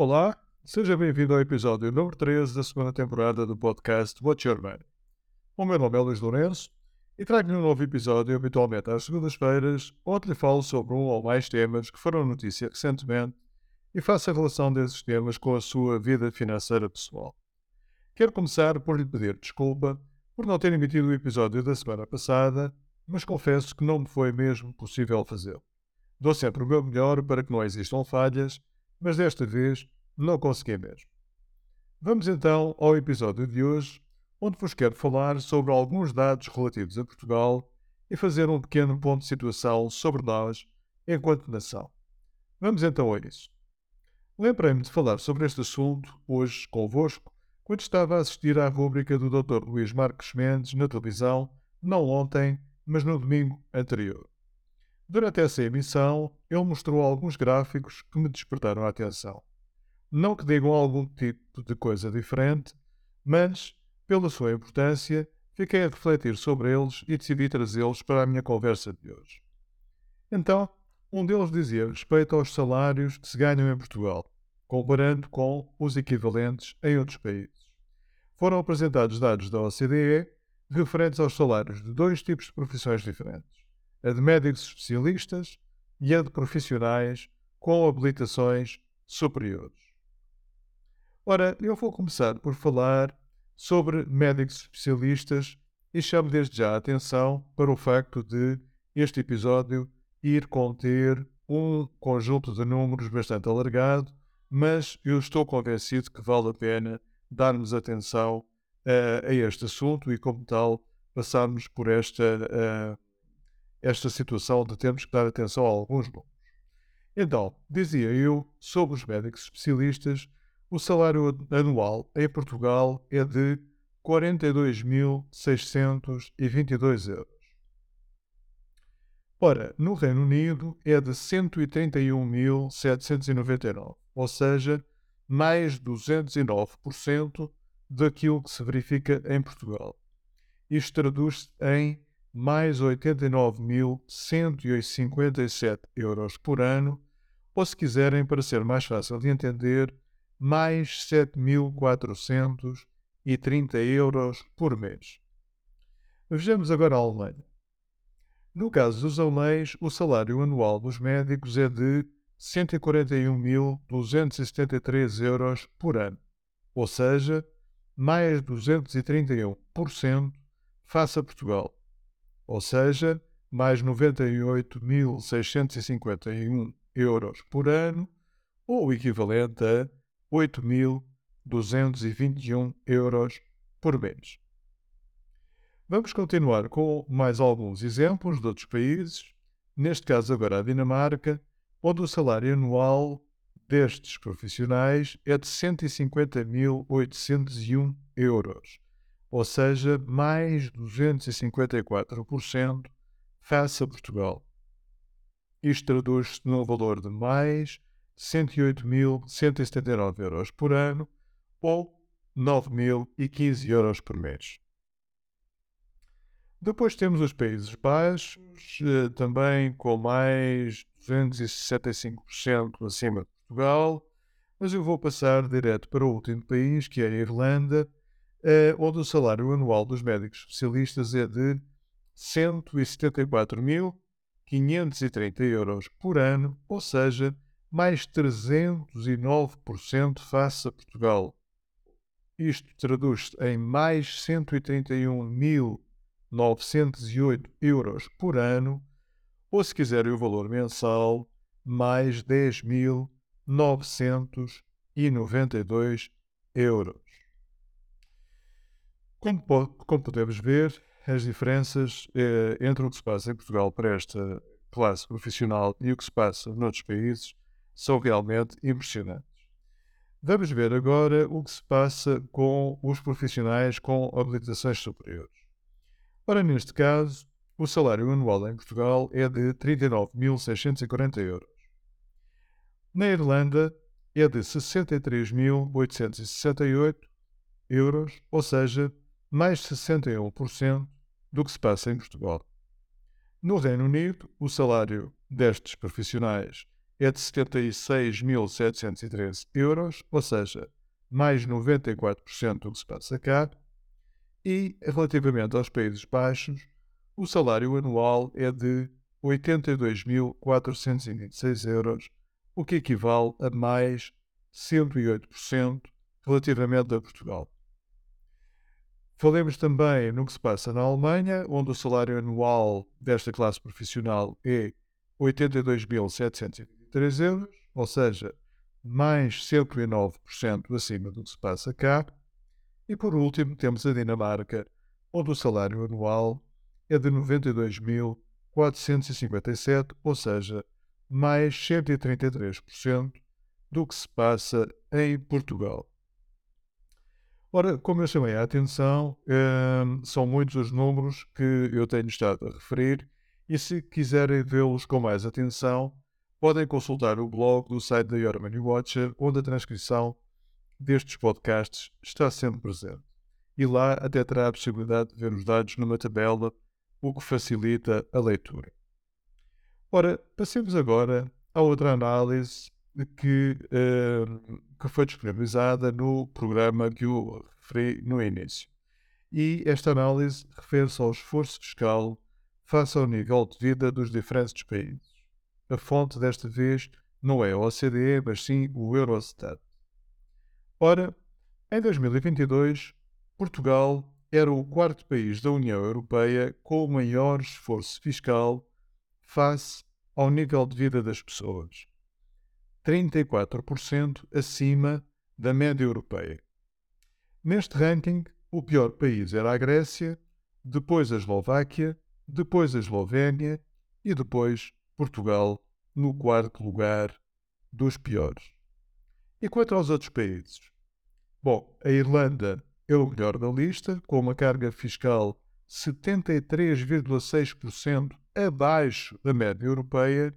Olá, seja bem-vindo ao episódio número 13 da segunda temporada do podcast What's Your Money. O meu nome é Luís Lourenço e trago-lhe um novo episódio habitualmente às segundas-feiras, onde lhe falo sobre um ou mais temas que foram notícia recentemente e faço a relação desses temas com a sua vida financeira pessoal. Quero começar por lhe pedir desculpa por não ter emitido o episódio da semana passada, mas confesso que não me foi mesmo possível fazê-lo. Dou sempre o meu melhor para que não existam falhas, mas desta vez não consegui mesmo. Vamos então ao episódio de hoje, onde vos quero falar sobre alguns dados relativos a Portugal e fazer um pequeno ponto de situação sobre nós enquanto nação. Vamos então a isso. Lembrei-me de falar sobre este assunto hoje convosco quando estava a assistir à rúbrica do Dr. Luís Marques Mendes na televisão, não ontem, mas no domingo anterior. Durante essa emissão, ele mostrou alguns gráficos que me despertaram a atenção. Não que digam algum tipo de coisa diferente, mas, pela sua importância, fiquei a refletir sobre eles e decidi trazê-los para a minha conversa de hoje. Então, um deles dizia respeito aos salários que se ganham em Portugal, comparando com os equivalentes em outros países. Foram apresentados dados da OCDE referentes aos salários de dois tipos de profissões diferentes: a de médicos especialistas e a de profissionais com habilitações superiores. Ora, eu vou começar por falar sobre médicos especialistas e chamo desde já a atenção para o facto de este episódio ir conter um conjunto de números bastante alargado, mas eu estou convencido que vale a pena darmos atenção uh, a este assunto e, como tal, passarmos por esta, uh, esta situação de termos que dar atenção a alguns números. Então, dizia eu, sobre os médicos especialistas, o salário anual em Portugal é de 42.622 euros. Ora, no Reino Unido é de 131.799, ou seja, mais 209% daquilo que se verifica em Portugal. Isto traduz-se em mais 89.157 euros por ano, ou se quiserem, para ser mais fácil de entender, mais 7.430 euros por mês. Vejamos agora a Alemanha. No caso dos alemães, o salário anual dos médicos é de 141.273 euros por ano, ou seja, mais 231% face a Portugal, ou seja, mais 98.651 euros por ano, ou o equivalente a 8.221 euros por mês. Vamos continuar com mais alguns exemplos de outros países, neste caso agora a Dinamarca, onde o salário anual destes profissionais é de 150.801 euros, ou seja, mais 254% face a Portugal. Isto traduz-se no valor de mais 108.179 euros por ano ou 9.015 euros por mês. Depois temos os Países Baixos, eh, também com mais 265% acima de Portugal, mas eu vou passar direto para o último país, que é a Irlanda, eh, onde o salário anual dos médicos especialistas é de 174.530 euros por ano, ou seja, mais 309% face a Portugal. Isto traduz-se em mais 131 mil 908 euros por ano, ou se quiserem o valor mensal, mais 10.992 euros. Como, como, podemos ver, as diferenças eh, entre o que se passa em Portugal para esta classe profissional e o que se passa noutros países são realmente impressionantes. Vamos ver agora o que se passa com os profissionais com habilitações superiores. Ora, neste caso, o salário anual em Portugal é de 39.640 euros. Na Irlanda é de 63.868 euros, ou seja, mais 61% do que se passa em Portugal. No Reino Unido, o salário destes profissionais é de 76.713 euros, ou seja, mais 94% do que se passa cá. E, relativamente aos Países Baixos, o salário anual é de 82.426 euros, o que equivale a mais 108% relativamente a Portugal. Falemos também no que se passa na Alemanha, onde o salário anual desta classe profissional é 82.723 euros, ou seja, mais 109% acima do que se passa cá. E por último, temos a Dinamarca, onde o salário anual é de 92.457, ou seja, mais 133% do que se passa em Portugal. Ora, como eu chamei a atenção, hum, são muitos os números que eu tenho estado a referir e se quiserem vê-los com mais atenção, podem consultar o blog do site da Your Money Watcher, onde a transcrição destes podcasts está sempre presente. E lá até terá a possibilidade de ver os dados numa tabela, o que facilita a leitura. Ora, passemos agora a outra análise que, uh, que foi disponibilizada no programa que eu referi no início. E esta análise refere-se ao esforço fiscal face ao nível de vida dos diferentes países. A fonte desta vez não é a OCDE, mas sim o Eurostat. Ora, em 2022, Portugal era o quarto país da União Europeia com o maior esforço fiscal face ao nível de vida das pessoas. 34% acima da média europeia. Neste ranking, o pior país era a Grécia, depois a Eslováquia, depois a Eslovénia e depois Portugal, no quarto lugar dos piores. E quanto aos outros países? Bom, a Irlanda é o melhor da lista, com uma carga fiscal 73,6% abaixo da média europeia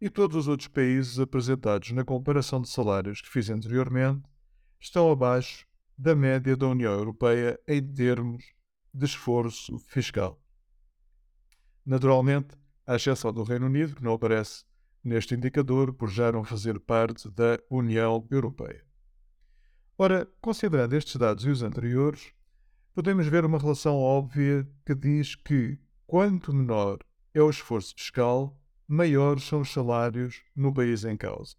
e todos os outros países apresentados na comparação de salários que fiz anteriormente estão abaixo da média da União Europeia em termos de esforço fiscal. Naturalmente, à exceção do Reino Unido, que não aparece neste indicador por já não fazer parte da União Europeia. Ora, considerando estes dados e os anteriores, podemos ver uma relação óbvia que diz que quanto menor é o esforço fiscal, maiores são os salários no país em causa.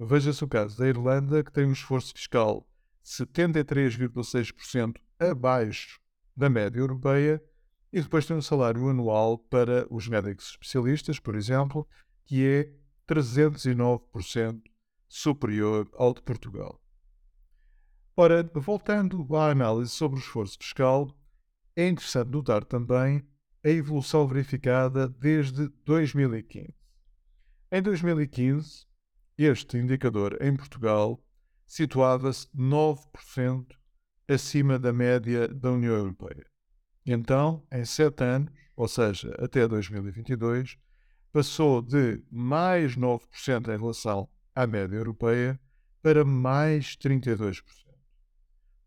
Veja-se o caso da Irlanda, que tem um esforço fiscal 73,6% abaixo da média europeia e depois tem um salário anual para os médicos especialistas, por exemplo, que é 309% superior ao de Portugal. Ora, voltando à análise sobre o esforço fiscal, é interessante notar também a evolução verificada desde 2015. Em 2015, este indicador em Portugal situava-se 9% acima da média da União Europeia. Então, em sete anos, ou seja, até 2022, passou de mais 9% em relação à média europeia para mais 32%.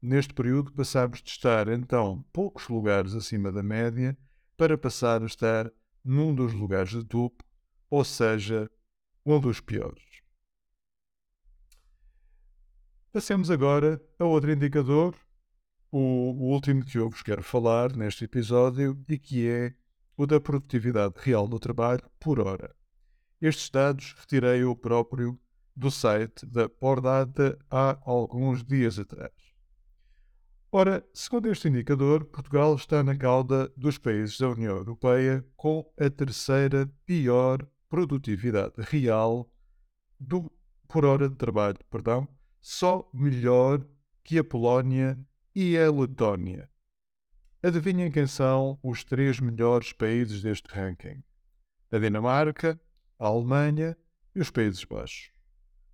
Neste período, passámos de estar, então, poucos lugares acima da média para passar a estar num dos lugares de topo, ou seja, um dos piores. Passemos agora a outro indicador, o, o último que eu vos quero falar neste episódio, e que é o da produtividade real do trabalho por hora. Estes dados retirei eu próprio do site da Pordata há alguns dias atrás. Ora, segundo este indicador, Portugal está na cauda dos países da União Europeia com a terceira pior produtividade real do, por hora de trabalho, perdão, só melhor que a Polónia e a Letónia. Adivinhem quem são os três melhores países deste ranking? A Dinamarca, a Alemanha e os Países Baixos.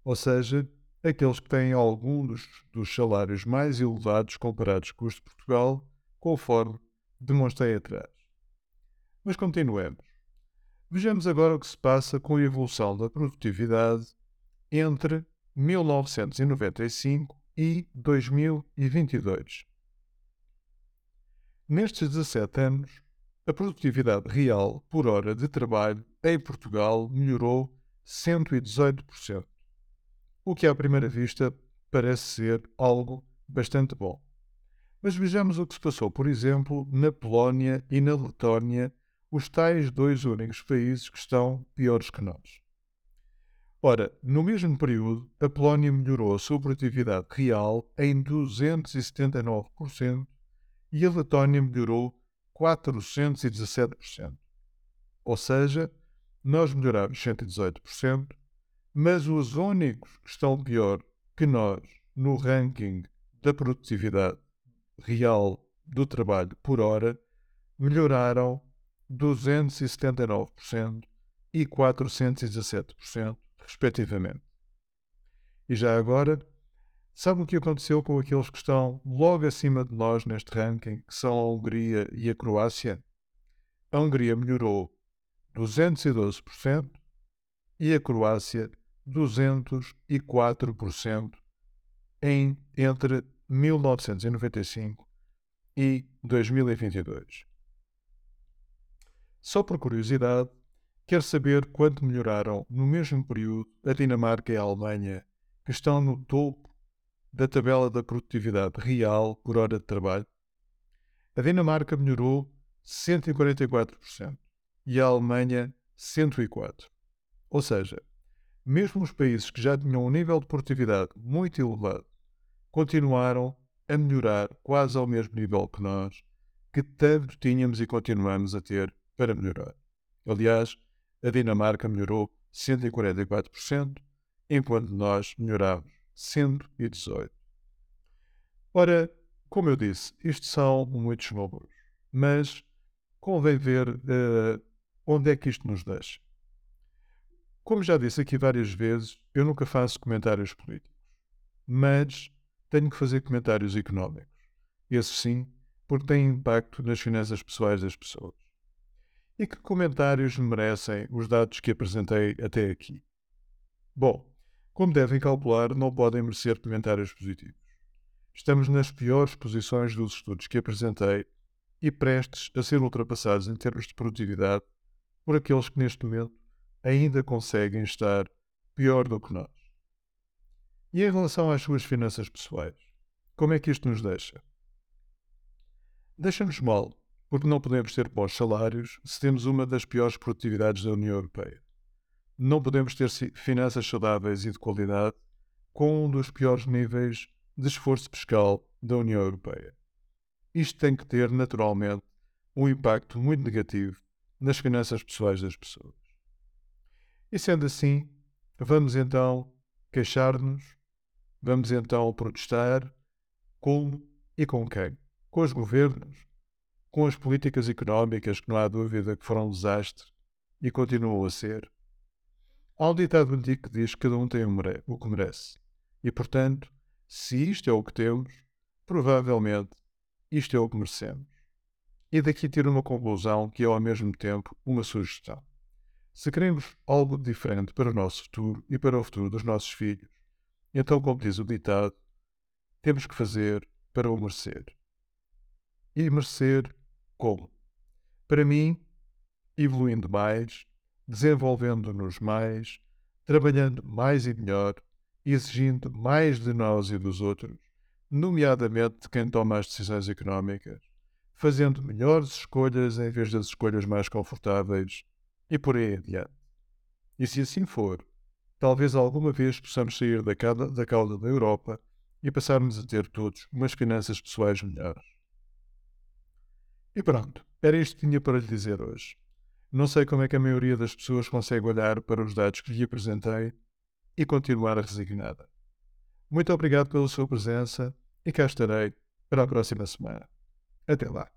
Ou seja, aqueles que têm algum dos, dos salários mais elevados comparados com os de Portugal, conforme demonstrei atrás. Mas continuemos. Vejamos agora o que se passa com a evolução da produtividade entre 1995 e 2022. Nestes 17 anos, a produtividade real por hora de trabalho em Portugal melhorou 118%, o que à primeira vista parece ser algo bastante bom. Mas vejamos o que se passou, por exemplo, na Polónia e na Letónia, os tais dois únicos países que estão piores que nós. Ora, no mesmo período, a Polónia melhorou a sua produtividade real em 279% e a Letónia melhorou 417%. Ou seja, nós melhoramos 118%, mas os únicos que estão pior que nós no ranking da produtividade real do trabalho por hora melhoraram 279% e 417%, respectivamente. E já agora, sabe o que aconteceu com aqueles que estão logo acima de nós neste ranking, que são a Hungria e a Croácia? A Hungria melhorou 212% e a Croácia 204% em entre 1995 e 2022. Só por curiosidade, quer saber quanto melhoraram no mesmo período a Dinamarca e a Alemanha, que estão no topo da tabela da produtividade real por hora de trabalho? A Dinamarca melhorou 144% e a Alemanha 104%. Ou seja, mesmo os países que já tinham um nível de produtividade muito elevado continuaram a melhorar quase ao mesmo nível que nós, que tanto tínhamos e continuamos a ter para melhorar. Aliás, a Dinamarca melhorou 144%, enquanto nós melhorámos 118%. Ora, como eu disse, isto são muitos números, mas convém ver uh, onde é que isto nos deixa. Como já disse aqui várias vezes, eu nunca faço comentários políticos, mas tenho que fazer comentários económicos. Esses sim, porque têm impacto nas finanças pessoais das pessoas. E que comentários merecem os dados que apresentei até aqui? Bom, como devem calcular, não podem merecer comentários positivos. Estamos nas piores posições dos estudos que apresentei e prestes a ser ultrapassados em termos de produtividade por aqueles que neste momento ainda conseguem estar pior do que nós. E em relação às suas finanças pessoais, como é que isto nos deixa? Deixa-nos mal, porque não podemos ter bons salários se temos uma das piores produtividades da União Europeia. Não podemos ter finanças saudáveis e de qualidade com um dos piores níveis de esforço fiscal da União Europeia. Isto tem que ter, naturalmente, um impacto muito negativo nas finanças pessoais das pessoas. E sendo assim, vamos então queixar-nos Vamos então protestar como e com quem? Com os governos, com as políticas económicas que não há dúvida que foram um desastre e continuam a ser. Há um ditado antigo que diz que cada um tem o que merece. E, portanto, se isto é o que temos, provavelmente isto é o que merecemos. E daqui ter uma conclusão que é ao mesmo tempo uma sugestão. Se queremos algo diferente para o nosso futuro e para o futuro dos nossos filhos, então, como diz o ditado, temos que fazer para o merecer. E merecer como? Para mim, evoluindo mais, desenvolvendo-nos mais, trabalhando mais e melhor, exigindo mais de nós e dos outros, nomeadamente de quem toma as decisões económicas, fazendo melhores escolhas em vez das escolhas mais confortáveis e por aí adiante. E se assim for, talvez alguma vez possamos sair da cauda, da cauda da Europa e passarmos a ter todos umas finanças pessoais melhores. E pronto, era isto que tinha para lhe dizer hoje. Não sei como é que a maioria das pessoas consegue olhar para os dados que lhe apresentei e continuar resignada. Muito obrigado pela sua presença e cá estarei para a próxima semana. Até lá.